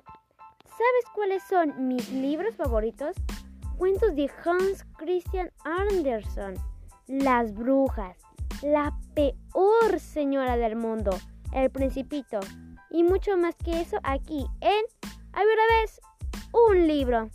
¿sabes cuáles son mis libros favoritos? Cuentos de Hans Christian Andersen. Las brujas. La peor señora del mundo. El principito. Y mucho más que eso aquí en A ver, vez un libro.